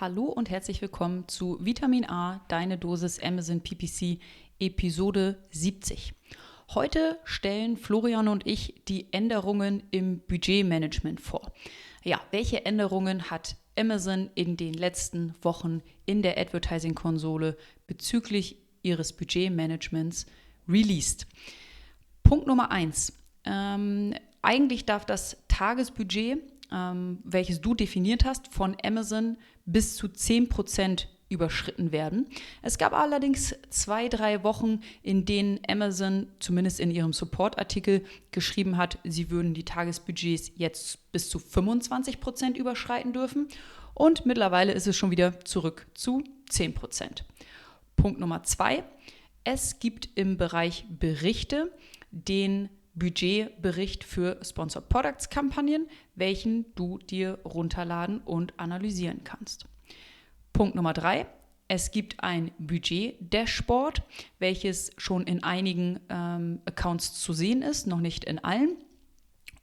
Hallo und herzlich willkommen zu Vitamin A, deine Dosis Amazon PPC, Episode 70. Heute stellen Florian und ich die Änderungen im Budgetmanagement vor. Ja, welche Änderungen hat Amazon in den letzten Wochen in der Advertising-Konsole bezüglich ihres Budgetmanagements released? Punkt Nummer eins. Ähm, eigentlich darf das Tagesbudget ähm, welches du definiert hast, von Amazon bis zu 10% überschritten werden. Es gab allerdings zwei, drei Wochen, in denen Amazon zumindest in ihrem Support-Artikel geschrieben hat, sie würden die Tagesbudgets jetzt bis zu 25% überschreiten dürfen. Und mittlerweile ist es schon wieder zurück zu 10% Punkt Nummer zwei. Es gibt im Bereich Berichte den Budgetbericht für Sponsored Products Kampagnen, welchen du dir runterladen und analysieren kannst. Punkt Nummer drei. Es gibt ein Budget-Dashboard, welches schon in einigen ähm, Accounts zu sehen ist, noch nicht in allen.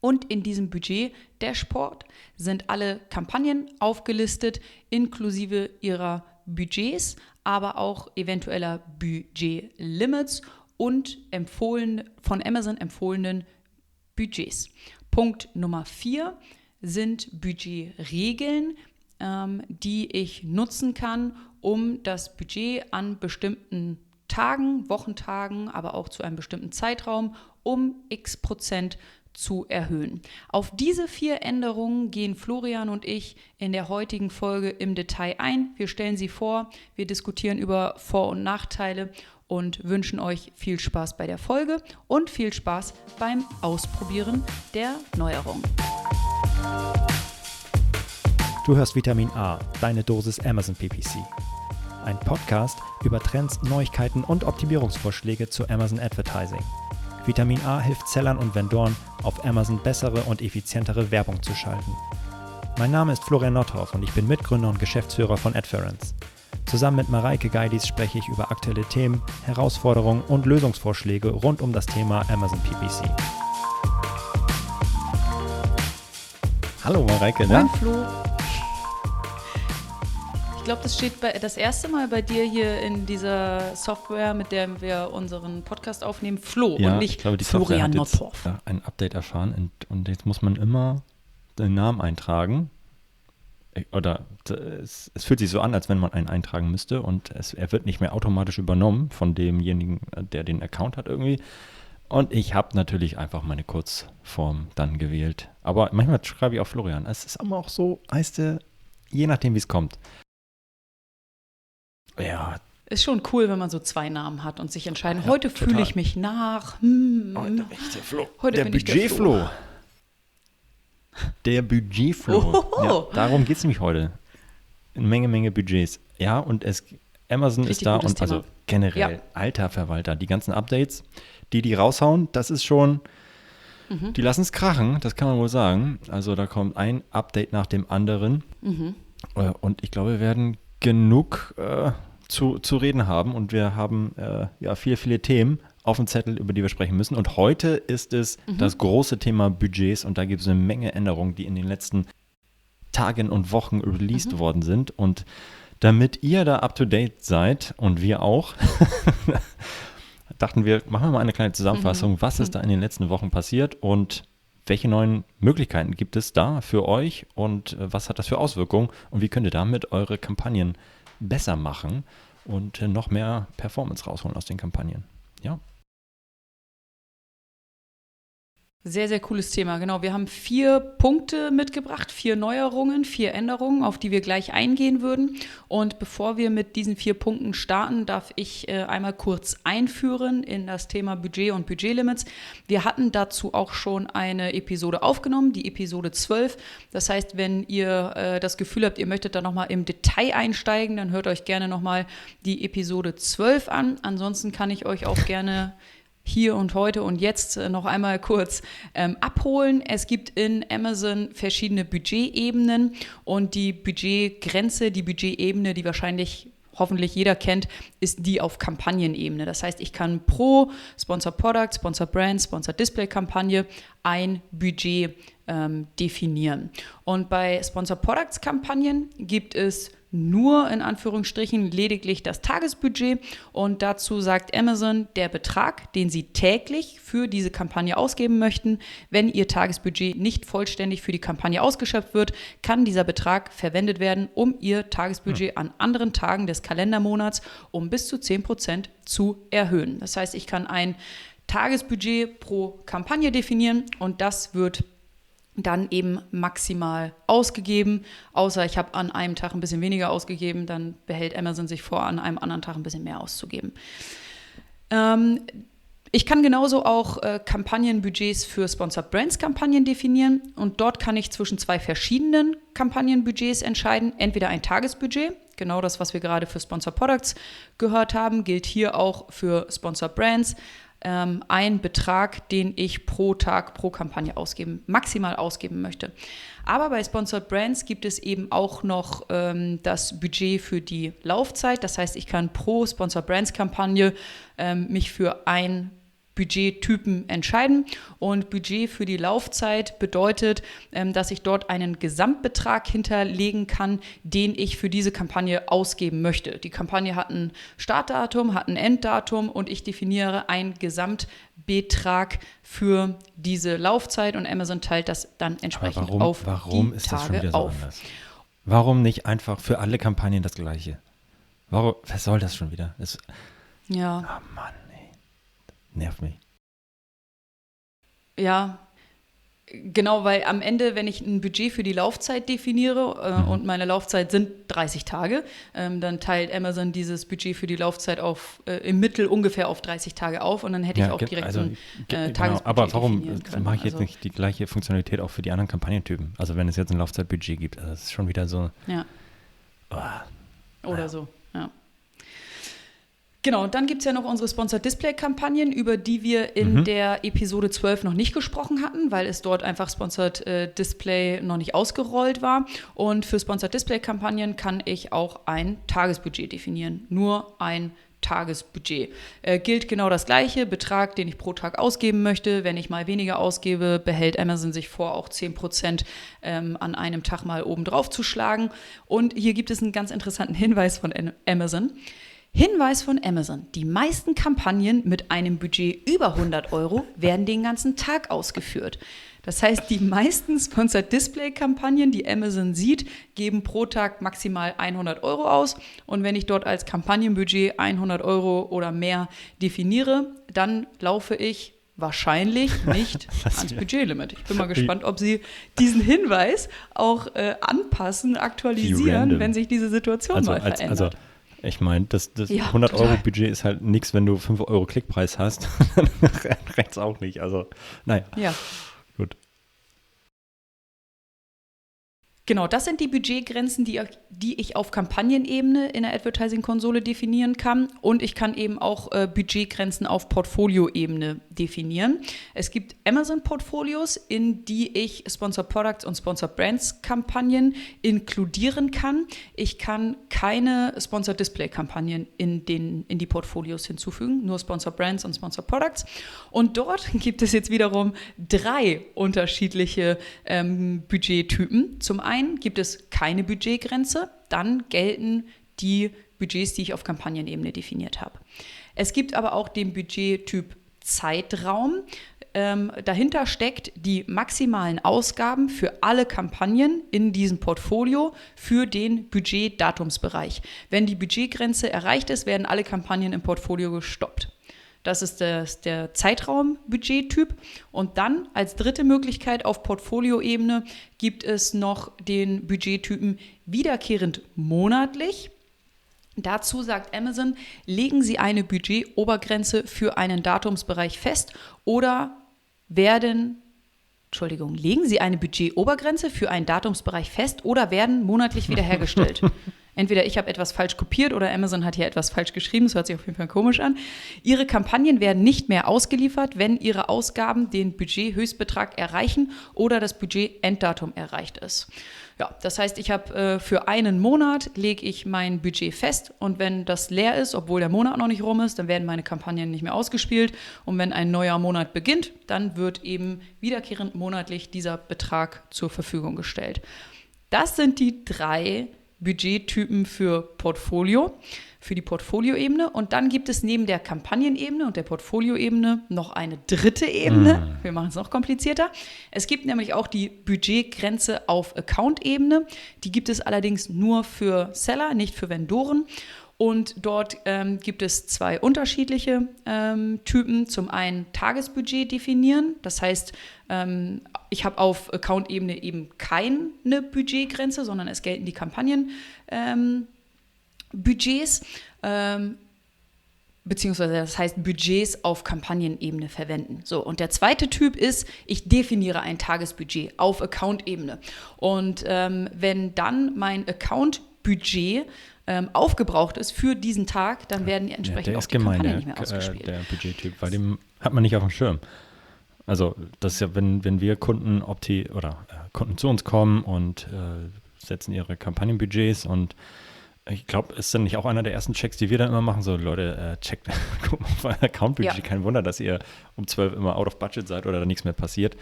Und in diesem Budget-Dashboard sind alle Kampagnen aufgelistet, inklusive ihrer Budgets, aber auch eventueller Budget-Limits und empfohlen, von Amazon empfohlenen Budgets. Punkt Nummer vier sind Budgetregeln, ähm, die ich nutzen kann, um das Budget an bestimmten Tagen, Wochentagen, aber auch zu einem bestimmten Zeitraum um x Prozent zu erhöhen. Auf diese vier Änderungen gehen Florian und ich in der heutigen Folge im Detail ein. Wir stellen sie vor, wir diskutieren über Vor- und Nachteile und wünschen euch viel Spaß bei der Folge und viel Spaß beim Ausprobieren der Neuerungen. Du hörst Vitamin A, deine Dosis Amazon PPC. Ein Podcast über Trends, Neuigkeiten und Optimierungsvorschläge zu Amazon Advertising. Vitamin A hilft Sellern und Vendoren, auf Amazon bessere und effizientere Werbung zu schalten. Mein Name ist Florian Nothoff und ich bin Mitgründer und Geschäftsführer von Adference. Zusammen mit Mareike Geidis spreche ich über aktuelle Themen, Herausforderungen und Lösungsvorschläge rund um das Thema Amazon PPC. Hallo Mareike, ne? Moin Flo. Ich glaube, das steht bei, das erste Mal bei dir hier in dieser Software, mit der wir unseren Podcast aufnehmen, Flo ja, und nicht ich glaube, die Florian Software hat jetzt, ja, ein Update erfahren und, und jetzt muss man immer den Namen eintragen oder es, es, fühlt sich so an, als wenn man einen eintragen müsste und es, er wird nicht mehr automatisch übernommen von demjenigen, der den Account hat irgendwie. Und ich habe natürlich einfach meine Kurzform dann gewählt. Aber manchmal schreibe ich auch Florian. Es ist aber auch so, heißt er, je nachdem, wie es kommt. Ja. Ist schon cool, wenn man so zwei Namen hat und sich entscheiden, ja, heute fühle ich mich nach. Hm, heute bin ich der Flo. Heute der Budgetflo. Der Budgetflow. Ja, darum geht es nämlich heute. Eine Menge, Menge Budgets. Ja, und es, Amazon Richtig ist da und Thema. also generell, ja. alter Verwalter, die ganzen Updates, die die raushauen, das ist schon, mhm. die lassen es krachen, das kann man wohl sagen. Also da kommt ein Update nach dem anderen. Mhm. Äh, und ich glaube, wir werden genug äh, zu, zu reden haben und wir haben äh, ja viele, viele Themen auf dem Zettel, über die wir sprechen müssen. Und heute ist es mhm. das große Thema Budgets und da gibt es eine Menge Änderungen, die in den letzten Tagen und Wochen released mhm. worden sind. Und damit ihr da up to date seid und wir auch, dachten wir, machen wir mal eine kleine Zusammenfassung, mhm. was ist mhm. da in den letzten Wochen passiert und welche neuen Möglichkeiten gibt es da für euch und äh, was hat das für Auswirkungen und wie könnt ihr damit eure Kampagnen besser machen und äh, noch mehr Performance rausholen aus den Kampagnen. Sehr, sehr cooles Thema. Genau, wir haben vier Punkte mitgebracht, vier Neuerungen, vier Änderungen, auf die wir gleich eingehen würden. Und bevor wir mit diesen vier Punkten starten, darf ich äh, einmal kurz einführen in das Thema Budget und Budgetlimits. Wir hatten dazu auch schon eine Episode aufgenommen, die Episode 12. Das heißt, wenn ihr äh, das Gefühl habt, ihr möchtet da nochmal im Detail einsteigen, dann hört euch gerne nochmal die Episode 12 an. Ansonsten kann ich euch auch gerne hier und heute und jetzt äh, noch einmal kurz ähm, abholen. Es gibt in Amazon verschiedene Budgetebenen und die Budgetgrenze, die Budgetebene, die wahrscheinlich hoffentlich jeder kennt, ist die auf Kampagnenebene. Das heißt, ich kann pro Sponsor Product, Sponsor Brand, Sponsor Display Kampagne ein Budget ähm, definieren. Und bei Sponsor Products Kampagnen gibt es nur in Anführungsstrichen lediglich das Tagesbudget und dazu sagt Amazon, der Betrag, den Sie täglich für diese Kampagne ausgeben möchten, wenn Ihr Tagesbudget nicht vollständig für die Kampagne ausgeschöpft wird, kann dieser Betrag verwendet werden, um Ihr Tagesbudget an anderen Tagen des Kalendermonats um bis zu 10 Prozent zu erhöhen. Das heißt, ich kann ein Tagesbudget pro Kampagne definieren und das wird dann eben maximal ausgegeben. Außer ich habe an einem Tag ein bisschen weniger ausgegeben, dann behält Amazon sich vor, an einem anderen Tag ein bisschen mehr auszugeben. Ähm, ich kann genauso auch äh, Kampagnenbudgets für Sponsored Brands Kampagnen definieren und dort kann ich zwischen zwei verschiedenen Kampagnenbudgets entscheiden. Entweder ein Tagesbudget, genau das, was wir gerade für Sponsored Products gehört haben, gilt hier auch für Sponsored Brands ähm, ein Betrag, den ich pro Tag, pro Kampagne ausgeben, maximal ausgeben möchte. Aber bei Sponsored Brands gibt es eben auch noch ähm, das Budget für die Laufzeit. Das heißt, ich kann pro Sponsored Brands Kampagne ähm, mich für ein Budgettypen entscheiden. Und Budget für die Laufzeit bedeutet, ähm, dass ich dort einen Gesamtbetrag hinterlegen kann, den ich für diese Kampagne ausgeben möchte. Die Kampagne hat ein Startdatum, hat ein Enddatum und ich definiere einen Gesamtbetrag für diese Laufzeit und Amazon teilt das dann entsprechend warum, auf warum die ist Tage das schon wieder so auf. anders? Warum nicht einfach für alle Kampagnen das gleiche? Warum, was soll das schon wieder? Das, Ja. Ah Mann. Nervt mich. Ja, genau, weil am Ende, wenn ich ein Budget für die Laufzeit definiere äh, Mhm. und meine Laufzeit sind 30 Tage, ähm, dann teilt Amazon dieses Budget für die Laufzeit auf äh, im Mittel ungefähr auf 30 Tage auf und dann hätte ich auch direkt also, so ein äh, genau, Tagesbudget aber warum mache ich jetzt Also, nicht die gleiche Funktionalität auch für die anderen Kampagnentypen? Also wenn es jetzt ein Laufzeitbudget gibt, also das ist schon wieder so. Ja. Oh, Oder Ja. so, ja. Genau, und dann gibt es ja noch unsere Sponsored Display-Kampagnen, über die wir in Mhm. der Episode 12 noch nicht gesprochen hatten, weil es dort einfach Sponsored äh, Display noch nicht ausgerollt war. Und für Sponsored Display-Kampagnen kann ich auch ein Tagesbudget definieren. Nur ein Tagesbudget. Äh, gilt genau das gleiche, Betrag, den ich pro Tag ausgeben möchte. Wenn ich mal weniger ausgebe, behält Amazon sich vor, auch 10% ähm, an einem Tag mal oben drauf zu schlagen. Und hier gibt es einen ganz interessanten Hinweis von Amazon. Hinweis von Amazon. Die meisten Kampagnen mit einem Budget über 100 Euro werden den ganzen Tag ausgeführt. Das heißt, die meisten Sponsored Display Kampagnen, die Amazon sieht, geben pro Tag maximal 100 Euro aus. Und wenn ich dort als Kampagnenbudget 100 Euro oder mehr definiere, dann laufe ich wahrscheinlich nicht ans Budgetlimit. Ich bin mal gespannt, ob sie diesen Hinweis auch äh, anpassen, aktualisieren, wenn sich diese Situation Also, mal als, verändert. also ich meine, das, das Ja, 100 Euro total. Budget ist halt nichts, wenn du 5 Euro Klickpreis hast. Rechts auch nicht. Also, naja, ja. gut. Genau, das sind die Budgetgrenzen, die, die ich auf Kampagnenebene in der Advertising-Konsole definieren kann. Und ich kann eben auch äh, Budgetgrenzen auf Portfolioebene definieren. Es gibt Amazon-Portfolios, in die ich Sponsor Products und Sponsor Brands-Kampagnen inkludieren kann. Ich kann keine Sponsor Display-Kampagnen in, in die Portfolios hinzufügen, nur Sponsor Brands und Sponsor Products. Und dort gibt es jetzt wiederum drei unterschiedliche ähm, Budgettypen. Zum einen gibt es keine Budgetgrenze, dann gelten die Budgets, die ich auf Kampagnenebene definiert habe. Es gibt aber auch den Budgettyp Zeitraum. Ähm, dahinter steckt die maximalen Ausgaben für alle Kampagnen in diesem Portfolio für den Budgetdatumsbereich. Wenn die Budgetgrenze erreicht ist, werden alle Kampagnen im Portfolio gestoppt. Das ist der, der Zeitraumbudgettyp. Und dann als dritte Möglichkeit auf Portfolioebene gibt es noch den Budgettypen wiederkehrend monatlich. Dazu sagt Amazon, legen Sie eine Budgetobergrenze für einen Datumsbereich fest oder werden, Entschuldigung, legen Sie eine Budgetobergrenze für einen Datumsbereich fest oder werden monatlich wiederhergestellt. Entweder ich habe etwas falsch kopiert oder Amazon hat hier etwas falsch geschrieben. Das hört sich auf jeden Fall komisch an. Ihre Kampagnen werden nicht mehr ausgeliefert, wenn Ihre Ausgaben den Budgethöchstbetrag erreichen oder das Budgetenddatum erreicht ist. Ja, das heißt, ich habe äh, für einen Monat lege ich mein Budget fest und wenn das leer ist, obwohl der Monat noch nicht rum ist, dann werden meine Kampagnen nicht mehr ausgespielt und wenn ein neuer Monat beginnt, dann wird eben wiederkehrend monatlich dieser Betrag zur Verfügung gestellt. Das sind die drei Budgettypen für Portfolio, für die Portfolioebene. Und dann gibt es neben der Kampagnenebene und der Portfolioebene noch eine dritte Ebene. Mm. Wir machen es noch komplizierter. Es gibt nämlich auch die Budgetgrenze auf Account-Ebene. Die gibt es allerdings nur für Seller, nicht für Vendoren. Und dort ähm, gibt es zwei unterschiedliche ähm, Typen. Zum einen Tagesbudget definieren. Das heißt, ähm, ich habe auf Account-Ebene eben keine Budgetgrenze, sondern es gelten die Kampagnenbudgets. Ähm, beziehungsweise das heißt Budgets auf Kampagnenebene verwenden. So, und der zweite Typ ist, ich definiere ein Tagesbudget auf Account-Ebene. Und ähm, wenn dann mein Account-Budget ähm, aufgebraucht ist für diesen Tag, dann werden die entsprechend ja, der auch die gemein, Kampagnen nicht mehr ausgespielt. Der Budgettyp, weil dem hat man nicht auf dem Schirm. Also das ist ja, wenn, wenn wir Kunden opti oder äh, Kunden zu uns kommen und äh, setzen ihre Kampagnenbudgets und ich glaube, ist dann nicht auch einer der ersten Checks, die wir dann immer machen, so Leute, äh, checkt, guckt auf euer Account-Budget. Ja. Kein Wunder, dass ihr um 12 immer out of budget seid oder da nichts mehr passiert.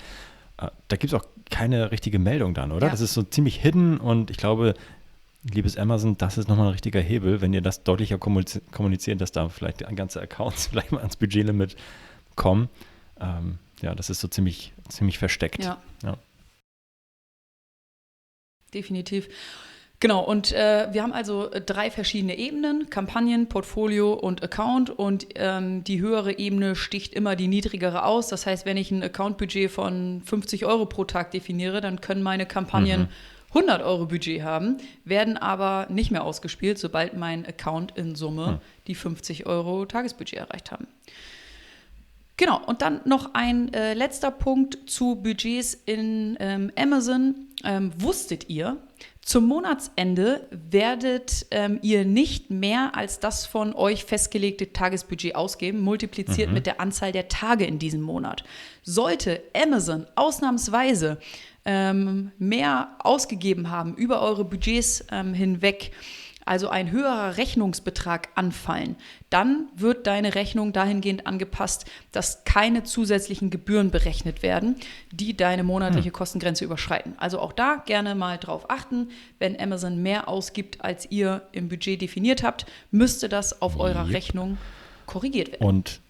Äh, da gibt es auch keine richtige Meldung dann, oder? Ja. Das ist so ziemlich hidden und ich glaube, liebes Amazon, das ist nochmal ein richtiger Hebel, wenn ihr das deutlicher kommuniziert, dass da vielleicht ganze Accounts vielleicht mal ans Budgetlimit kommen. Ähm, ja, das ist so ziemlich, ziemlich versteckt. Ja. ja. Definitiv. Genau, und äh, wir haben also drei verschiedene Ebenen, Kampagnen, Portfolio und Account. Und ähm, die höhere Ebene sticht immer die niedrigere aus. Das heißt, wenn ich ein Account-Budget von 50 Euro pro Tag definiere, dann können meine Kampagnen mhm 100 Euro Budget haben, werden aber nicht mehr ausgespielt, sobald mein Account in Summe hm. die 50 Euro Tagesbudget erreicht haben. Genau, und dann noch ein äh, letzter Punkt zu Budgets in ähm, Amazon. Ähm, wusstet ihr, zum Monatsende werdet ähm, ihr nicht mehr als das von euch festgelegte Tagesbudget ausgeben, multipliziert mhm. mit der Anzahl der Tage in diesem Monat. Sollte Amazon ausnahmsweise ähm, mehr ausgegeben haben über eure Budgets ähm, hinweg, also ein höherer Rechnungsbetrag anfallen, dann wird deine Rechnung dahingehend angepasst, dass keine zusätzlichen Gebühren berechnet werden, die deine monatliche hm. Kostengrenze überschreiten. Also auch da gerne mal drauf achten. Wenn Amazon mehr ausgibt, als ihr im Budget definiert habt, müsste das auf eurer yep. Rechnung korrigiert werden. Und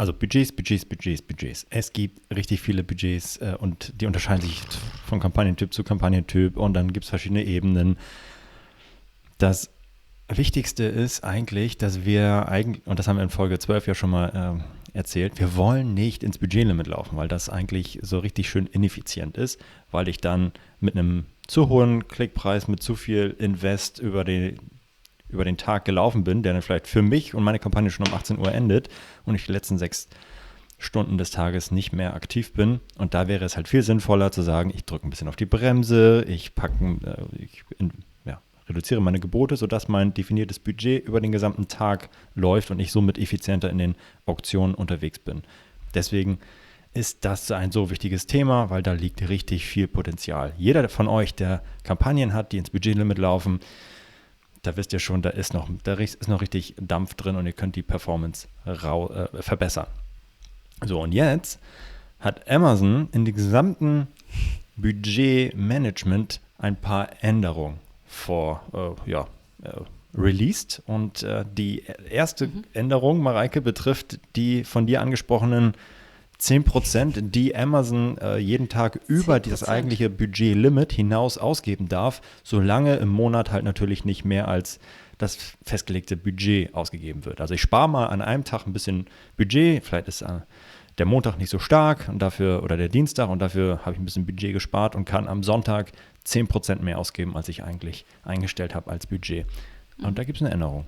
also Budgets, Budgets, Budgets, Budgets. Es gibt richtig viele Budgets äh, und die unterscheiden sich von Kampagnentyp zu Kampagnentyp und dann gibt es verschiedene Ebenen. Das Wichtigste ist eigentlich, dass wir eigentlich, und das haben wir in Folge 12 ja schon mal äh, erzählt, wir wollen nicht ins Budgetlimit laufen, weil das eigentlich so richtig schön ineffizient ist, weil ich dann mit einem zu hohen Klickpreis, mit zu viel Invest über die, über den Tag gelaufen bin, der dann vielleicht für mich und meine Kampagne schon um 18 Uhr endet und ich die letzten sechs Stunden des Tages nicht mehr aktiv bin. Und da wäre es halt viel sinnvoller zu sagen, ich drücke ein bisschen auf die Bremse, ich packe, äh, ich in, ja, reduziere meine Gebote, sodass mein definiertes Budget über den gesamten Tag läuft und ich somit effizienter in den Auktionen unterwegs bin. Deswegen ist das ein so wichtiges Thema, weil da liegt richtig viel Potenzial. Jeder von euch, der Kampagnen hat, die ins Budgetlimit laufen, da wisst ihr schon, da ist noch, da ist noch richtig Dampf drin und ihr könnt die Performance rau, äh, verbessern. So, und jetzt hat Amazon in dem gesamten Budgetmanagement ein paar Änderungen vor, äh, ja, äh, released. Und äh, die erste mhm. Änderung, Mareike, betrifft die von dir angesprochenen 10%, die Amazon äh, jeden Tag über 10%. das eigentliche Budgetlimit hinaus ausgeben darf, solange im Monat halt natürlich nicht mehr als das festgelegte Budget ausgegeben wird. Also ich spare mal an einem Tag ein bisschen Budget, vielleicht ist äh, der Montag nicht so stark und dafür oder der Dienstag und dafür habe ich ein bisschen Budget gespart und kann am Sonntag 10% mehr ausgeben, als ich eigentlich eingestellt habe als Budget. Und da gibt es eine Änderung.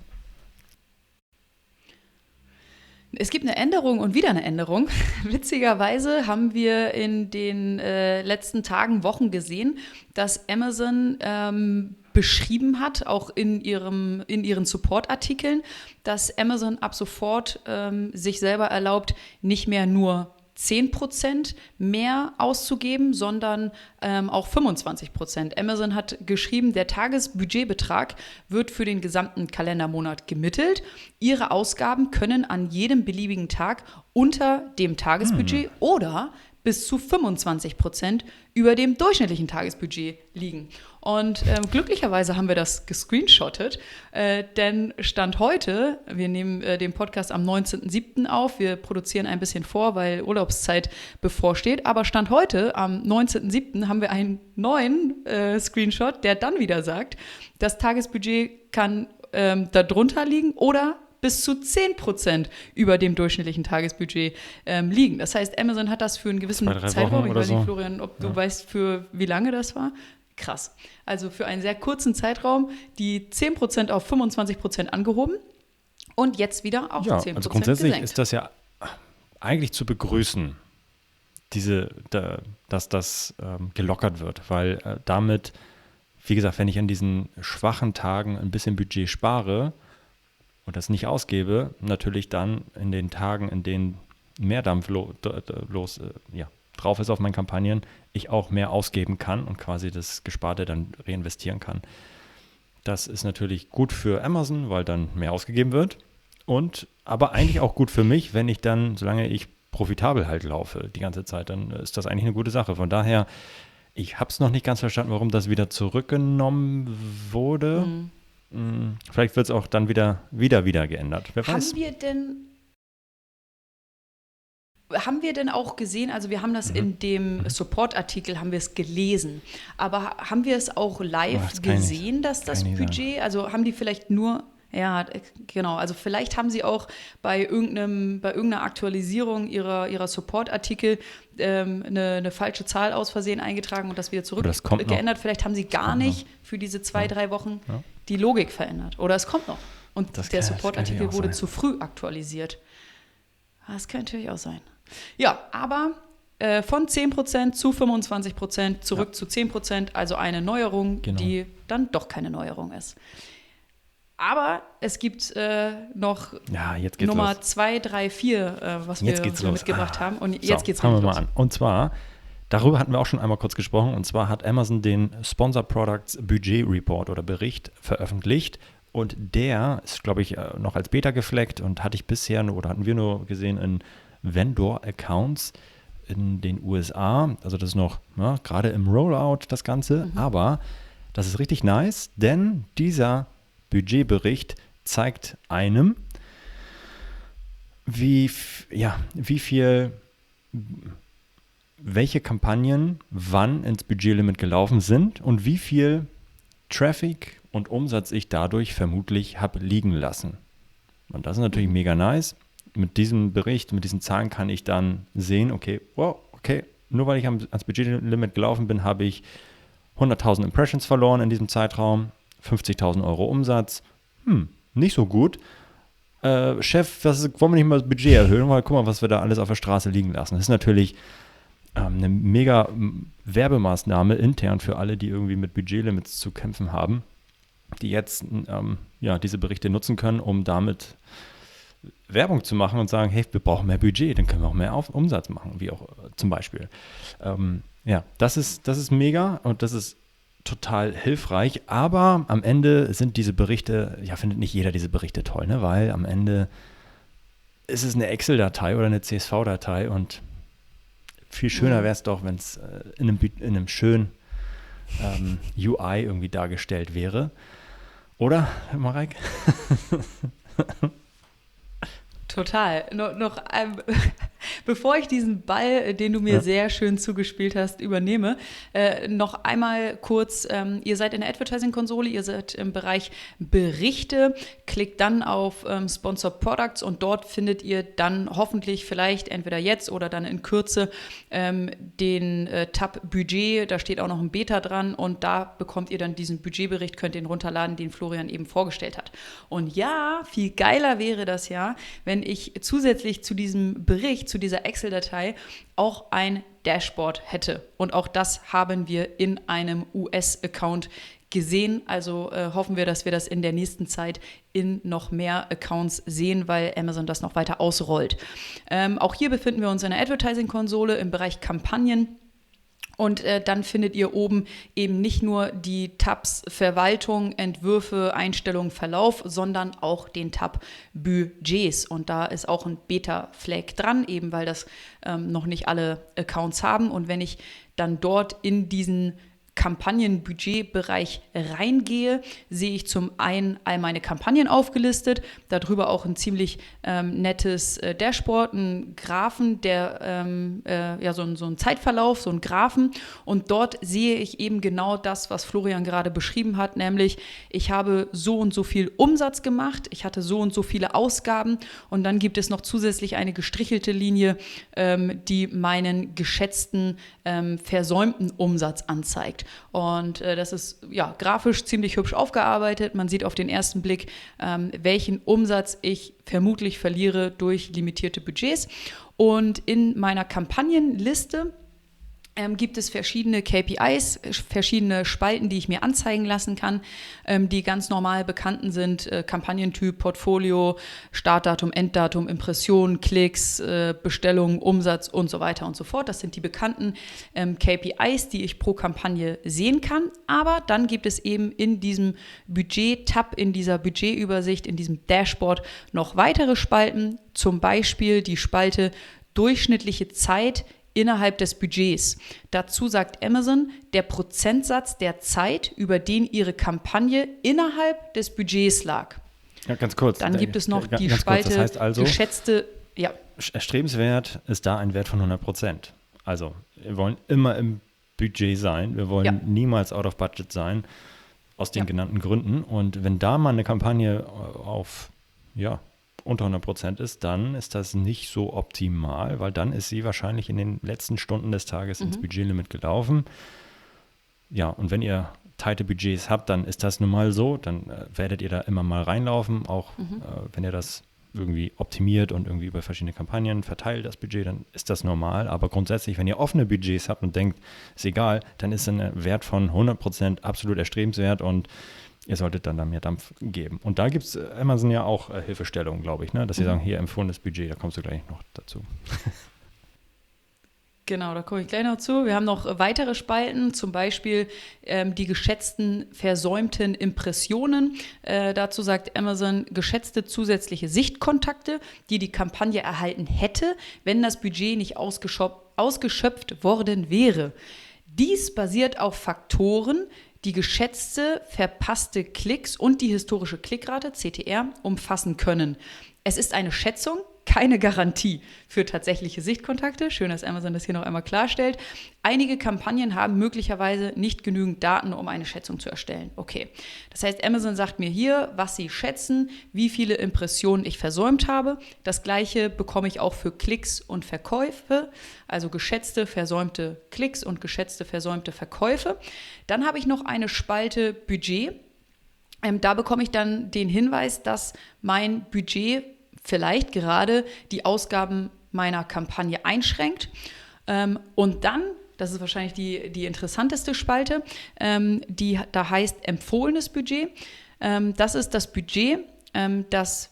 Es gibt eine Änderung und wieder eine Änderung. Witzigerweise haben wir in den äh, letzten Tagen, Wochen gesehen, dass Amazon ähm, beschrieben hat, auch in, ihrem, in ihren Support-Artikeln, dass Amazon ab sofort ähm, sich selber erlaubt, nicht mehr nur 10% mehr auszugeben, sondern ähm, auch 25% Amazon hat geschrieben, der Tagesbudgetbetrag wird für den gesamten Kalendermonat gemittelt. Ihre Ausgaben können an jedem beliebigen Tag unter dem Tagesbudget hm. oder bis zu 25 Prozent über dem durchschnittlichen Tagesbudget liegen. Und ähm, glücklicherweise haben wir das gescreenshottet, äh, denn Stand heute, wir nehmen äh, den Podcast am 19.07. auf, wir produzieren ein bisschen vor, weil Urlaubszeit bevorsteht, aber Stand heute, am 19.07., haben wir einen neuen äh, Screenshot, der dann wieder sagt, das Tagesbudget kann ähm, darunter liegen oder bis zu 10% über dem durchschnittlichen Tagesbudget ähm, liegen. Das heißt, Amazon hat das für einen gewissen Zwei, Zeitraum, ich weiß nicht, Florian, ob ja. du weißt, für wie lange das war. Krass. Also für einen sehr kurzen Zeitraum die 10% auf 25% angehoben und jetzt wieder auf ja, 10 also grundsätzlich gesenkt. ist das ja eigentlich zu begrüßen, diese, da, dass das ähm, gelockert wird, weil äh, damit, wie gesagt, wenn ich an diesen schwachen Tagen ein bisschen Budget spare, und das nicht ausgebe, natürlich dann in den Tagen, in denen mehr Dampf lo, los äh, ja, drauf ist auf meinen Kampagnen, ich auch mehr ausgeben kann und quasi das Gesparte dann reinvestieren kann. Das ist natürlich gut für Amazon, weil dann mehr ausgegeben wird. Und aber eigentlich auch gut für mich, wenn ich dann, solange ich profitabel halt laufe die ganze Zeit, dann ist das eigentlich eine gute Sache. Von daher, ich habe es noch nicht ganz verstanden, warum das wieder zurückgenommen wurde. Mhm. Vielleicht wird es auch dann wieder, wieder, wieder geändert. Wer haben weiß. wir denn haben wir denn auch gesehen, also wir haben das mhm. in dem. Support-Artikel, haben wir es gelesen, aber haben wir es auch live oh, gesehen, dass das Budget, also haben die vielleicht nur ja, genau. Also vielleicht haben sie auch bei, irgendeinem, bei irgendeiner Aktualisierung ihrer, ihrer Support-Artikel ähm, eine, eine, falsche Zahl aus Versehen eingetragen und das wieder zurückgeändert. Vielleicht haben sie gar nicht noch. für diese zwei, ja. drei Wochen ja. Die Logik verändert. Oder es kommt noch. Und das der Support-Artikel wurde sein. zu früh aktualisiert. Das könnte natürlich auch sein. Ja, aber äh, von 10% zu 25% zurück ja. zu 10%, also eine Neuerung, genau. die dann doch keine Neuerung ist. Aber es gibt äh, noch ja, Nummer los. 2, 3, 4, was jetzt wir mitgebracht ah. haben. Und jetzt so, geht's fangen wir mal an. Und zwar, darüber hatten wir auch schon einmal kurz gesprochen, und zwar hat Amazon den Sponsor Products Budget Report oder Bericht veröffentlicht. Und der ist, glaube ich, äh, noch als Beta gefleckt und hatte ich bisher nur, oder hatten wir nur gesehen in Vendor-Accounts in den USA. Also das ist noch ja, gerade im Rollout das Ganze. Mhm. Aber das ist richtig nice, denn dieser Budgetbericht zeigt einem, wie, ja, wie viel, welche Kampagnen wann ins Budgetlimit gelaufen sind und wie viel Traffic und Umsatz ich dadurch vermutlich habe liegen lassen. Und das ist natürlich mega nice. Mit diesem Bericht, mit diesen Zahlen kann ich dann sehen, okay, wow, okay, nur weil ich ans Budgetlimit gelaufen bin, habe ich 100.000 Impressions verloren in diesem Zeitraum. 50.000 Euro Umsatz. Hm, nicht so gut. Äh, Chef, was, wollen wir nicht mal das Budget erhöhen? Mal guck mal, was wir da alles auf der Straße liegen lassen. Das ist natürlich ähm, eine mega Werbemaßnahme intern für alle, die irgendwie mit Budgetlimits zu kämpfen haben, die jetzt ähm, ja, diese Berichte nutzen können, um damit Werbung zu machen und sagen, hey, wir brauchen mehr Budget, dann können wir auch mehr Auf Umsatz machen, wie auch äh, zum Beispiel. Ähm, ja, das ist, das ist mega und das ist total hilfreich, aber am Ende sind diese Berichte, ja, findet nicht jeder diese Berichte toll, ne? weil am Ende ist es eine Excel-Datei oder eine CSV-Datei und viel schöner mhm. wäre es doch, wenn es äh, in, einem, in einem schönen ähm, UI irgendwie dargestellt wäre. Oder, Marek? Total. No, noch, ähm, bevor ich diesen Ball, den du mir ja. sehr schön zugespielt hast, übernehme, äh, noch einmal kurz, ähm, ihr seid in der Advertising-Konsole, ihr seid im Bereich Berichte, klickt dann auf ähm, Sponsor Products und dort findet ihr dann hoffentlich vielleicht entweder jetzt oder dann in Kürze ähm, den äh, Tab Budget, da steht auch noch ein Beta dran und da bekommt ihr dann diesen Budgetbericht, könnt ihr ihn runterladen, den Florian eben vorgestellt hat. Und ja, viel geiler wäre das ja, wenn ich zusätzlich zu diesem Bericht, zu dieser Excel-Datei auch ein Dashboard hätte. Und auch das haben wir in einem US-Account gesehen. Also äh, hoffen wir, dass wir das in der nächsten Zeit in noch mehr Accounts sehen, weil Amazon das noch weiter ausrollt. Ähm, auch hier befinden wir uns in der Advertising-Konsole im Bereich Kampagnen. Und äh, dann findet ihr oben eben nicht nur die Tabs Verwaltung, Entwürfe, Einstellungen, Verlauf, sondern auch den Tab Budgets. Und da ist auch ein Beta-Flag dran, eben weil das ähm, noch nicht alle Accounts haben. Und wenn ich dann dort in diesen Kampagnenbudgetbereich reingehe, sehe ich zum einen all meine Kampagnen aufgelistet, darüber auch ein ziemlich ähm, nettes äh, Dashboard, ein Graphen, der ähm, äh, ja so ein, so ein Zeitverlauf, so ein Graphen und dort sehe ich eben genau das, was Florian gerade beschrieben hat, nämlich ich habe so und so viel Umsatz gemacht, ich hatte so und so viele Ausgaben und dann gibt es noch zusätzlich eine gestrichelte Linie, ähm, die meinen geschätzten ähm, versäumten Umsatz anzeigt. Und äh, das ist ja grafisch ziemlich hübsch aufgearbeitet. Man sieht auf den ersten Blick, ähm, welchen Umsatz ich vermutlich verliere durch limitierte Budgets. Und in meiner Kampagnenliste ähm, gibt es verschiedene KPIs, verschiedene Spalten, die ich mir anzeigen lassen kann, ähm, die ganz normal bekannten sind. Äh, Kampagnentyp, Portfolio, Startdatum, Enddatum, Impressionen, Klicks, äh, Bestellungen, Umsatz und so weiter und so fort. Das sind die bekannten ähm, KPIs, die ich pro Kampagne sehen kann. Aber dann gibt es eben in diesem Budget-Tab, in dieser Budgetübersicht, in diesem Dashboard noch weitere Spalten, zum Beispiel die Spalte durchschnittliche Zeit innerhalb des Budgets. Dazu sagt Amazon, der Prozentsatz der Zeit, über den ihre Kampagne innerhalb des Budgets lag. Ja, ganz kurz. Dann gibt es noch die Spalte das heißt also, geschätzte. Ja. Erstrebenswert ist da ein Wert von 100 Prozent. Also, wir wollen immer im Budget sein. Wir wollen ja. niemals out of budget sein, aus den ja. genannten Gründen. Und wenn da mal eine Kampagne auf ja, unter 100 Prozent ist, dann ist das nicht so optimal, weil dann ist sie wahrscheinlich in den letzten Stunden des Tages mhm. ins Budgetlimit gelaufen. Ja, und wenn ihr teite Budgets habt, dann ist das nun mal so, dann äh, werdet ihr da immer mal reinlaufen, auch mhm. äh, wenn ihr das irgendwie optimiert und irgendwie über verschiedene Kampagnen verteilt das Budget, dann ist das normal. Aber grundsätzlich, wenn ihr offene Budgets habt und denkt, ist egal, dann ist ein Wert von 100 Prozent absolut erstrebenswert und ihr solltet dann da mehr Dampf geben. Und da gibt es äh, Amazon ja auch äh, Hilfestellungen, glaube ich, ne? dass sie mhm. sagen, hier empfohlenes Budget, da kommst du gleich noch dazu. Genau, da komme ich gleich noch zu. Wir haben noch weitere Spalten, zum Beispiel ähm, die geschätzten versäumten Impressionen. Äh, dazu sagt Amazon geschätzte zusätzliche Sichtkontakte, die die Kampagne erhalten hätte, wenn das Budget nicht ausgeschöpft worden wäre. Dies basiert auf Faktoren, die geschätzte verpasste Klicks und die historische Klickrate, CTR, umfassen können. Es ist eine Schätzung, keine Garantie für tatsächliche Sichtkontakte. Schön, dass Amazon das hier noch einmal klarstellt. Einige Kampagnen haben möglicherweise nicht genügend Daten, um eine Schätzung zu erstellen. Okay. Das heißt, Amazon sagt mir hier, was sie schätzen, wie viele Impressionen ich versäumt habe. Das gleiche bekomme ich auch für Klicks und Verkäufe, also geschätzte versäumte Klicks und geschätzte versäumte Verkäufe. Dann habe ich noch eine Spalte Budget. Ähm, da bekomme ich dann den Hinweis, dass mein Budget vielleicht gerade die Ausgaben meiner Kampagne einschränkt. Ähm, und dann, das ist wahrscheinlich die, die interessanteste Spalte, ähm, die da heißt empfohlenes Budget. Ähm, das ist das Budget, ähm, das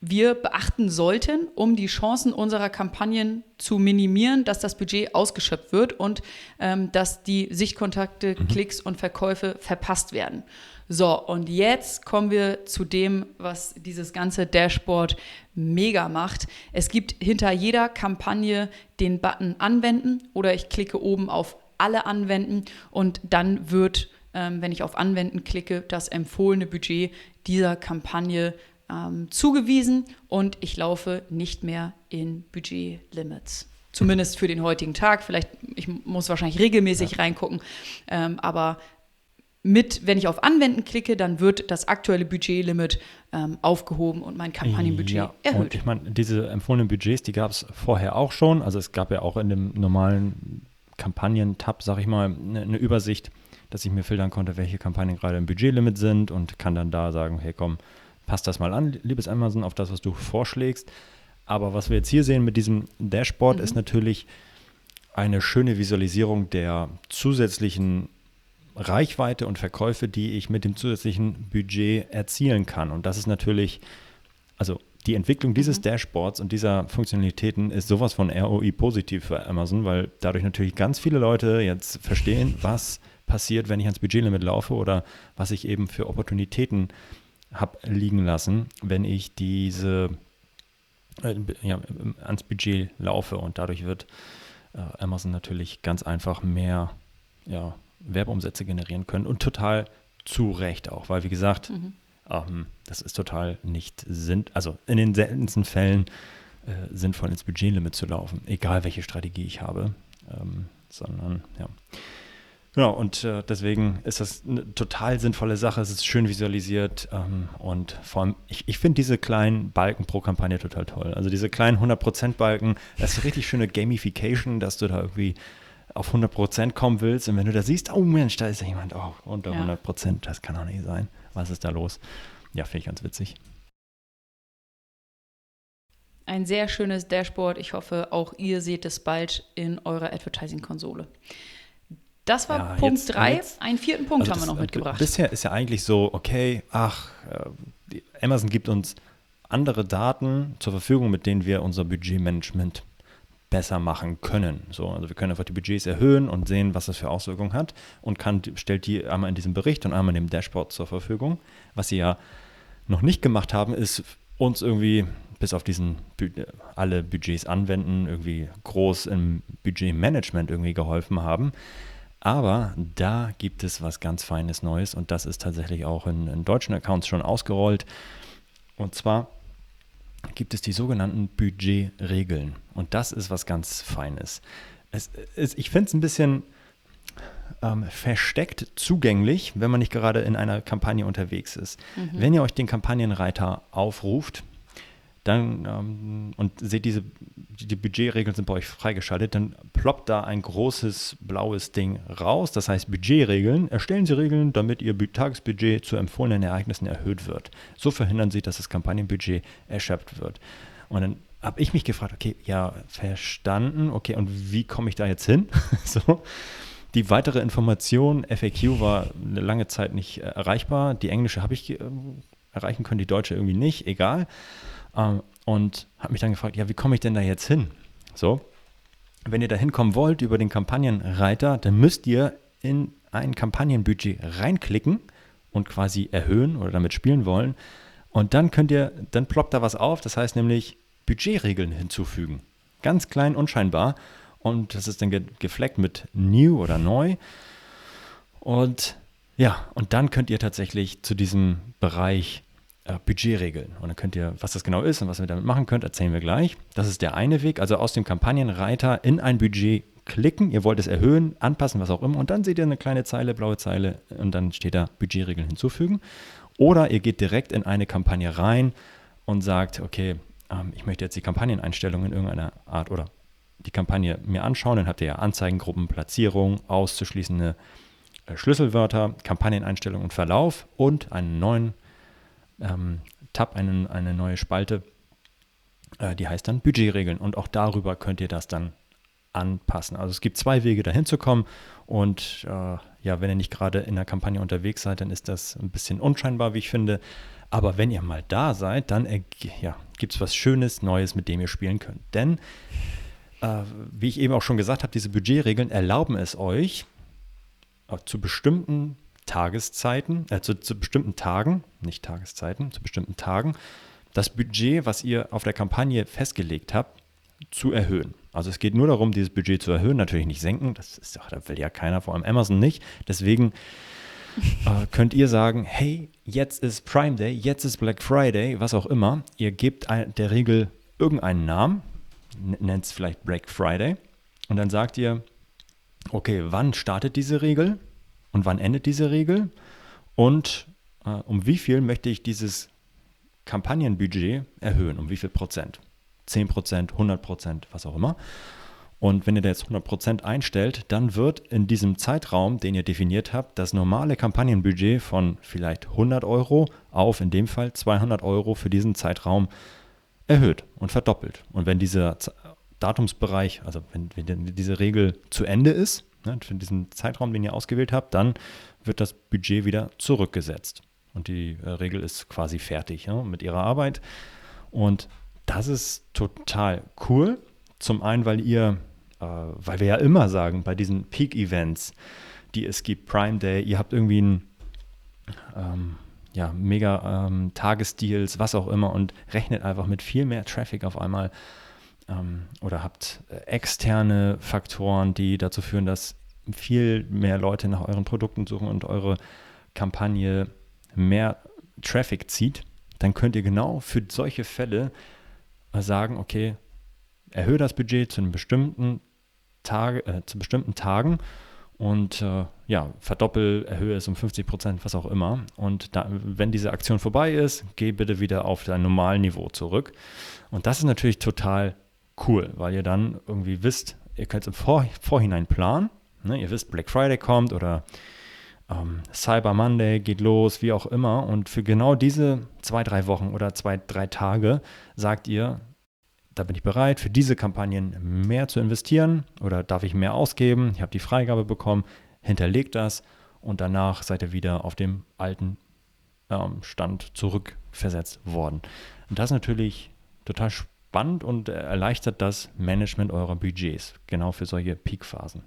wir beachten sollten, um die Chancen unserer Kampagnen zu minimieren, dass das Budget ausgeschöpft wird und ähm, dass die Sichtkontakte, mhm. Klicks und Verkäufe verpasst werden. So, und jetzt kommen wir zu dem, was dieses ganze Dashboard mega macht. Es gibt hinter jeder Kampagne den Button Anwenden oder ich klicke oben auf Alle anwenden und dann wird, ähm, wenn ich auf Anwenden klicke, das empfohlene Budget dieser Kampagne ähm, zugewiesen und ich laufe nicht mehr in Budget-Limits. Zumindest für den heutigen Tag. Vielleicht, ich muss wahrscheinlich regelmäßig ja. reingucken, ähm, aber mit, wenn ich auf Anwenden klicke, dann wird das aktuelle Budgetlimit ähm, aufgehoben und mein Kampagnenbudget ja, erhöht. Und ich meine, diese empfohlenen Budgets, die gab es vorher auch schon. Also es gab ja auch in dem normalen Kampagnen-Tab, sag ich mal, eine, eine Übersicht, dass ich mir filtern konnte, welche Kampagnen gerade im Budgetlimit sind und kann dann da sagen, hey komm, passt das mal an, liebes Amazon, auf das, was du vorschlägst. Aber was wir jetzt hier sehen mit diesem Dashboard mhm. ist natürlich eine schöne Visualisierung der zusätzlichen Reichweite und Verkäufe, die ich mit dem zusätzlichen Budget erzielen kann. Und das ist natürlich, also die Entwicklung dieses mhm. Dashboards und dieser Funktionalitäten ist sowas von ROI positiv für Amazon, weil dadurch natürlich ganz viele Leute jetzt verstehen, was passiert, wenn ich ans Budgetlimit laufe oder was ich eben für Opportunitäten habe liegen lassen, wenn ich diese äh, ja, ans Budget laufe und dadurch wird äh, Amazon natürlich ganz einfach mehr ja, Werbeumsätze generieren können und total zu Recht auch, weil wie gesagt, mhm. ähm, das ist total nicht Sinn, also in den seltensten Fällen äh, sinnvoll ins Budgetlimit zu laufen, egal welche Strategie ich habe, ähm, sondern ja. Genau, und äh, deswegen ist das eine total sinnvolle Sache. Es ist schön visualisiert ähm, und vor allem, ich, ich finde diese kleinen Balken pro Kampagne total toll. Also diese kleinen 100%-Balken, das ist eine richtig schöne Gamification, dass du da irgendwie auf 100% kommen willst und wenn du da siehst, oh Mensch, da ist jemand oh, unter ja. 100%, das kann doch nicht sein. Was ist da los? Ja, finde ich ganz witzig. Ein sehr schönes Dashboard. Ich hoffe, auch ihr seht es bald in eurer Advertising-Konsole. Das war ja, Punkt 3. Einen vierten Punkt also haben wir noch mitgebracht. Bisher ist ja eigentlich so, okay, ach, äh, Amazon gibt uns andere Daten zur Verfügung, mit denen wir unser Budgetmanagement besser machen können. So, also wir können einfach die Budgets erhöhen und sehen, was das für Auswirkungen hat und kann, stellt die einmal in diesem Bericht und einmal in dem Dashboard zur Verfügung. Was sie ja noch nicht gemacht haben, ist uns irgendwie bis auf diesen alle Budgets anwenden, irgendwie groß im Budgetmanagement irgendwie geholfen haben. Aber da gibt es was ganz Feines Neues und das ist tatsächlich auch in, in deutschen Accounts schon ausgerollt. Und zwar gibt es die sogenannten Budgetregeln. Und das ist was ganz Feines. Es, es, ich finde es ein bisschen ähm, versteckt zugänglich, wenn man nicht gerade in einer Kampagne unterwegs ist. Mhm. Wenn ihr euch den Kampagnenreiter aufruft, dann ähm, und seht diese die Budgetregeln sind bei euch freigeschaltet, dann ploppt da ein großes blaues Ding raus. Das heißt Budgetregeln. Erstellen Sie Regeln, damit Ihr Tagesbudget zu empfohlenen Ereignissen erhöht wird. So verhindern Sie, dass das Kampagnenbudget erschöpft wird. Und dann habe ich mich gefragt, okay, ja, verstanden, okay, und wie komme ich da jetzt hin? so. Die weitere Information, FAQ, war eine lange Zeit nicht äh, erreichbar. Die englische habe ich äh, erreichen können, die deutsche irgendwie nicht, egal. Ähm, und habe mich dann gefragt, ja, wie komme ich denn da jetzt hin? So, wenn ihr da hinkommen wollt über den Kampagnenreiter, dann müsst ihr in ein Kampagnenbudget reinklicken und quasi erhöhen oder damit spielen wollen. Und dann könnt ihr, dann ploppt da was auf, das heißt nämlich Budgetregeln hinzufügen. Ganz klein, unscheinbar. Und das ist dann ge gefleckt mit New oder Neu. Und ja, und dann könnt ihr tatsächlich zu diesem Bereich äh, Budgetregeln. Und dann könnt ihr, was das genau ist und was ihr damit machen könnt, erzählen wir gleich. Das ist der eine Weg, also aus dem Kampagnenreiter in ein Budget klicken, ihr wollt es erhöhen, anpassen, was auch immer, und dann seht ihr eine kleine Zeile, blaue Zeile, und dann steht da Budgetregeln hinzufügen. Oder ihr geht direkt in eine Kampagne rein und sagt, okay, ähm, ich möchte jetzt die Kampagneneinstellungen in irgendeiner Art oder die Kampagne mir anschauen, dann habt ihr ja Anzeigengruppen, Platzierung, auszuschließende äh, Schlüsselwörter, Kampagneneinstellungen und Verlauf und einen neuen ähm, Tab, einen, eine neue Spalte, äh, die heißt dann Budgetregeln. Und auch darüber könnt ihr das dann anpassen. Also es gibt zwei Wege dahin zu kommen und äh, ja, wenn ihr nicht gerade in der Kampagne unterwegs seid, dann ist das ein bisschen unscheinbar, wie ich finde. Aber wenn ihr mal da seid, dann ja, gibt es was Schönes, Neues, mit dem ihr spielen könnt. Denn, äh, wie ich eben auch schon gesagt habe, diese Budgetregeln erlauben es euch, äh, zu bestimmten Tageszeiten, äh, zu, zu bestimmten Tagen, nicht Tageszeiten, zu bestimmten Tagen, das Budget, was ihr auf der Kampagne festgelegt habt, zu erhöhen. Also es geht nur darum, dieses Budget zu erhöhen, natürlich nicht senken. Das ist doch, da will ja keiner, vor allem Amazon nicht. Deswegen äh, könnt ihr sagen, hey, jetzt ist Prime Day, jetzt ist Black Friday, was auch immer. Ihr gebt ein, der Regel irgendeinen Namen, nennt es vielleicht Black Friday, und dann sagt ihr, okay, wann startet diese Regel? und wann endet diese Regel und äh, um wie viel möchte ich dieses Kampagnenbudget erhöhen, um wie viel Prozent? 10 Prozent, 100 Prozent, was auch immer. Und wenn ihr da jetzt 100 Prozent einstellt, dann wird in diesem Zeitraum, den ihr definiert habt, das normale Kampagnenbudget von vielleicht 100 Euro auf in dem Fall 200 Euro für diesen Zeitraum erhöht und verdoppelt. Und wenn dieser Datumsbereich, also wenn, wenn diese Regel zu Ende ist, ne, für diesen Zeitraum, den ihr ausgewählt habt, dann wird das Budget wieder zurückgesetzt. Und die äh, Regel ist quasi fertig ja, mit ihrer Arbeit. Und das ist total cool. Zum einen, weil ihr, äh, weil wir ja immer sagen, bei diesen Peak-Events, die es gibt, Prime Day, ihr habt irgendwie ein ähm, ja, mega ähm, Tagesdeals, was auch immer und rechnet einfach mit viel mehr Traffic auf einmal ähm, oder habt äh, externe Faktoren, die dazu führen, dass viel mehr Leute nach euren Produkten suchen und eure Kampagne mehr Traffic zieht, dann könnt ihr genau für solche Fälle sagen, okay, erhöhe das Budget zu einem bestimmten Tage, äh, zu bestimmten Tagen und äh, ja, verdoppel, erhöhe es um 50 Prozent, was auch immer. Und da, wenn diese Aktion vorbei ist, geh bitte wieder auf dein normalen Niveau zurück. Und das ist natürlich total cool, weil ihr dann irgendwie wisst, ihr könnt es im Vor Vorhinein planen. Ne? Ihr wisst, Black Friday kommt oder ähm, Cyber Monday geht los, wie auch immer. Und für genau diese zwei, drei Wochen oder zwei, drei Tage sagt ihr, da bin ich bereit, für diese Kampagnen mehr zu investieren oder darf ich mehr ausgeben? Ich habe die Freigabe bekommen, hinterlegt das und danach seid ihr wieder auf dem alten ähm, Stand zurückversetzt worden. Und das ist natürlich total spannend und erleichtert das Management eurer Budgets, genau für solche Peakphasen.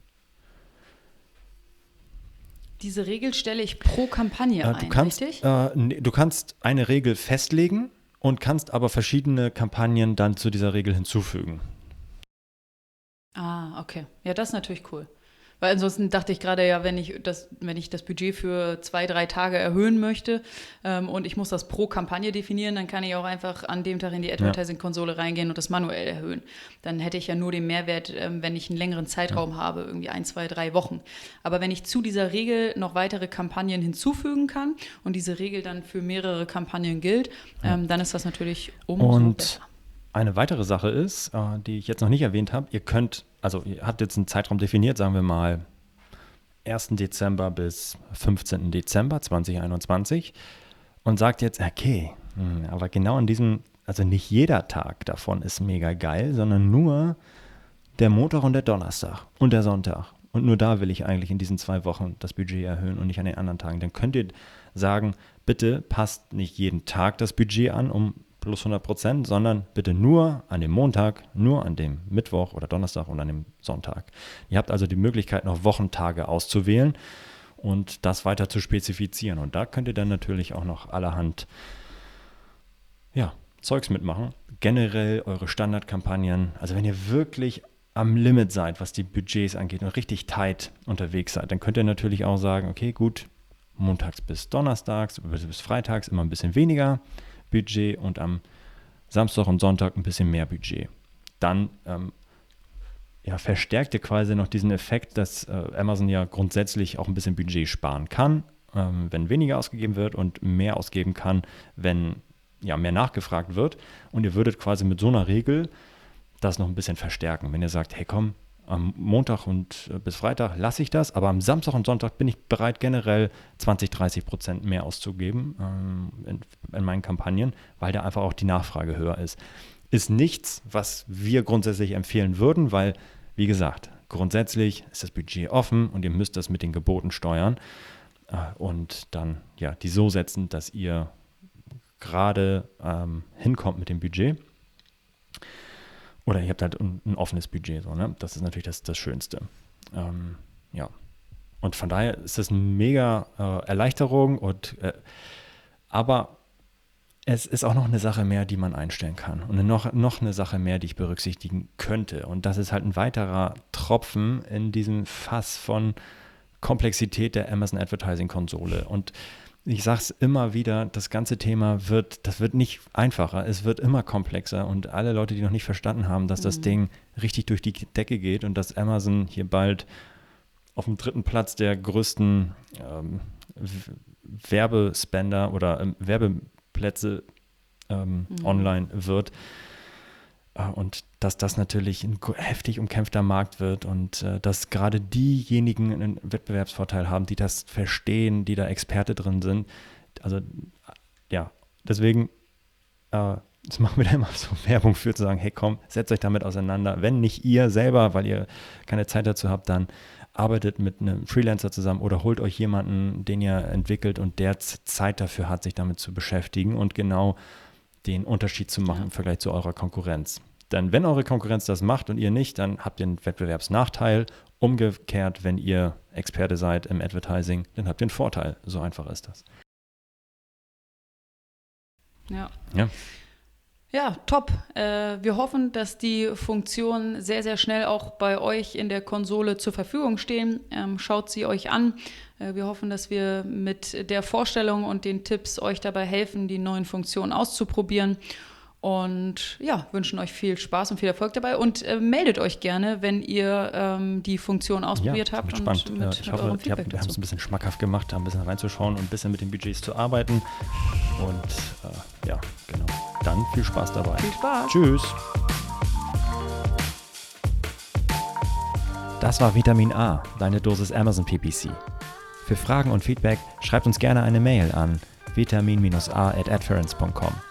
Diese Regel stelle ich pro Kampagne äh, du ein, kannst, richtig? Äh, du kannst eine Regel festlegen und kannst aber verschiedene Kampagnen dann zu dieser Regel hinzufügen. Ah, okay. Ja, das ist natürlich cool. Weil ansonsten dachte ich gerade ja, wenn ich das, wenn ich das Budget für zwei, drei Tage erhöhen möchte ähm, und ich muss das pro Kampagne definieren, dann kann ich auch einfach an dem Tag in die Advertising-Konsole reingehen und das manuell erhöhen. Dann hätte ich ja nur den Mehrwert, ähm, wenn ich einen längeren Zeitraum ja. habe, irgendwie ein, zwei, drei Wochen. Aber wenn ich zu dieser Regel noch weitere Kampagnen hinzufügen kann und diese Regel dann für mehrere Kampagnen gilt, ähm, dann ist das natürlich umso und besser. Eine weitere Sache ist, äh, die ich jetzt noch nicht erwähnt habe, ihr könnt, also ihr habt jetzt einen Zeitraum definiert, sagen wir mal 1. Dezember bis 15. Dezember 2021 und sagt jetzt, okay, hm, aber genau an diesem, also nicht jeder Tag davon ist mega geil, sondern nur der Montag und der Donnerstag und der Sonntag. Und nur da will ich eigentlich in diesen zwei Wochen das Budget erhöhen und nicht an den anderen Tagen. Dann könnt ihr sagen, bitte passt nicht jeden Tag das Budget an, um plus 100 Prozent, sondern bitte nur an dem Montag, nur an dem Mittwoch oder Donnerstag und an dem Sonntag. Ihr habt also die Möglichkeit, noch Wochentage auszuwählen und das weiter zu spezifizieren. Und da könnt ihr dann natürlich auch noch allerhand ja, Zeugs mitmachen. Generell eure Standardkampagnen. Also wenn ihr wirklich am Limit seid, was die Budgets angeht und richtig tight unterwegs seid, dann könnt ihr natürlich auch sagen, okay, gut, montags bis donnerstags, bis freitags immer ein bisschen weniger Budget und am Samstag und Sonntag ein bisschen mehr Budget. Dann ähm, ja, verstärkt ihr quasi noch diesen Effekt, dass äh, Amazon ja grundsätzlich auch ein bisschen Budget sparen kann, ähm, wenn weniger ausgegeben wird und mehr ausgeben kann, wenn ja, mehr nachgefragt wird. Und ihr würdet quasi mit so einer Regel das noch ein bisschen verstärken. Wenn ihr sagt, hey komm, am Montag und äh, bis Freitag lasse ich das, aber am Samstag und Sonntag bin ich bereit, generell 20, 30 Prozent mehr auszugeben ähm, in, in, meinen Kampagnen, weil da einfach auch die Nachfrage höher ist. Ist nichts, was wir grundsätzlich empfehlen würden, weil, wie gesagt, grundsätzlich ist das Budget offen und ihr müsst das mit den Geboten steuern äh, und dann ja die so setzen, dass ihr gerade ähm, hinkommt mit dem Budget. Oder ihr habt halt ein, ein offenes Budget. So, ne? Das ist natürlich das, das Schönste. Ähm, ja. Und von daher ist das eine mega äh, Erleichterung. Und, äh, aber es ist auch noch eine Sache mehr, die man einstellen kann. Und noch, noch eine Sache mehr, die ich berücksichtigen könnte. Und das ist halt ein weiterer Tropfen in diesem Fass von Komplexität der Amazon Advertising Konsole. Und ich sage es immer wieder, das ganze Thema wird, das wird nicht einfacher, es wird immer komplexer und alle Leute, die noch nicht verstanden haben, dass mhm. das Ding richtig durch die Decke geht und dass Amazon hier bald auf dem dritten Platz der größten ähm, Werbespender oder ähm, Werbeplätze ähm, mhm. online wird, und dass das natürlich ein heftig umkämpfter Markt wird und äh, dass gerade diejenigen einen Wettbewerbsvorteil haben, die das verstehen, die da Experte drin sind. Also ja, deswegen äh, das machen wir da immer so Werbung für, zu sagen, hey komm, setzt euch damit auseinander. Wenn nicht ihr selber, weil ihr keine Zeit dazu habt, dann arbeitet mit einem Freelancer zusammen oder holt euch jemanden, den ihr entwickelt und der Zeit dafür hat, sich damit zu beschäftigen und genau den Unterschied zu machen im Vergleich zu eurer Konkurrenz. Denn wenn eure Konkurrenz das macht und ihr nicht, dann habt ihr einen Wettbewerbsnachteil. Umgekehrt, wenn ihr Experte seid im Advertising, dann habt ihr einen Vorteil. So einfach ist das. Ja. Ja. Ja, top. Äh, wir hoffen, dass die Funktionen sehr, sehr schnell auch bei euch in der Konsole zur Verfügung stehen. Ähm, schaut sie euch an. Äh, wir hoffen, dass wir mit der Vorstellung und den Tipps euch dabei helfen, die neuen Funktionen auszuprobieren. Und ja, wünschen euch viel Spaß und viel Erfolg dabei und äh, meldet euch gerne, wenn ihr ähm, die Funktion ausprobiert ja, habt. Spannend. Und mit, ich hoffe, wir haben es ein bisschen schmackhaft gemacht, ein bisschen reinzuschauen und ein bisschen mit den Budgets zu arbeiten. Und äh, ja, genau. Dann viel Spaß dabei. Viel Spaß. Tschüss. Das war Vitamin A, deine Dosis Amazon PPC. Für Fragen und Feedback schreibt uns gerne eine Mail an vitamin-a at adference.com.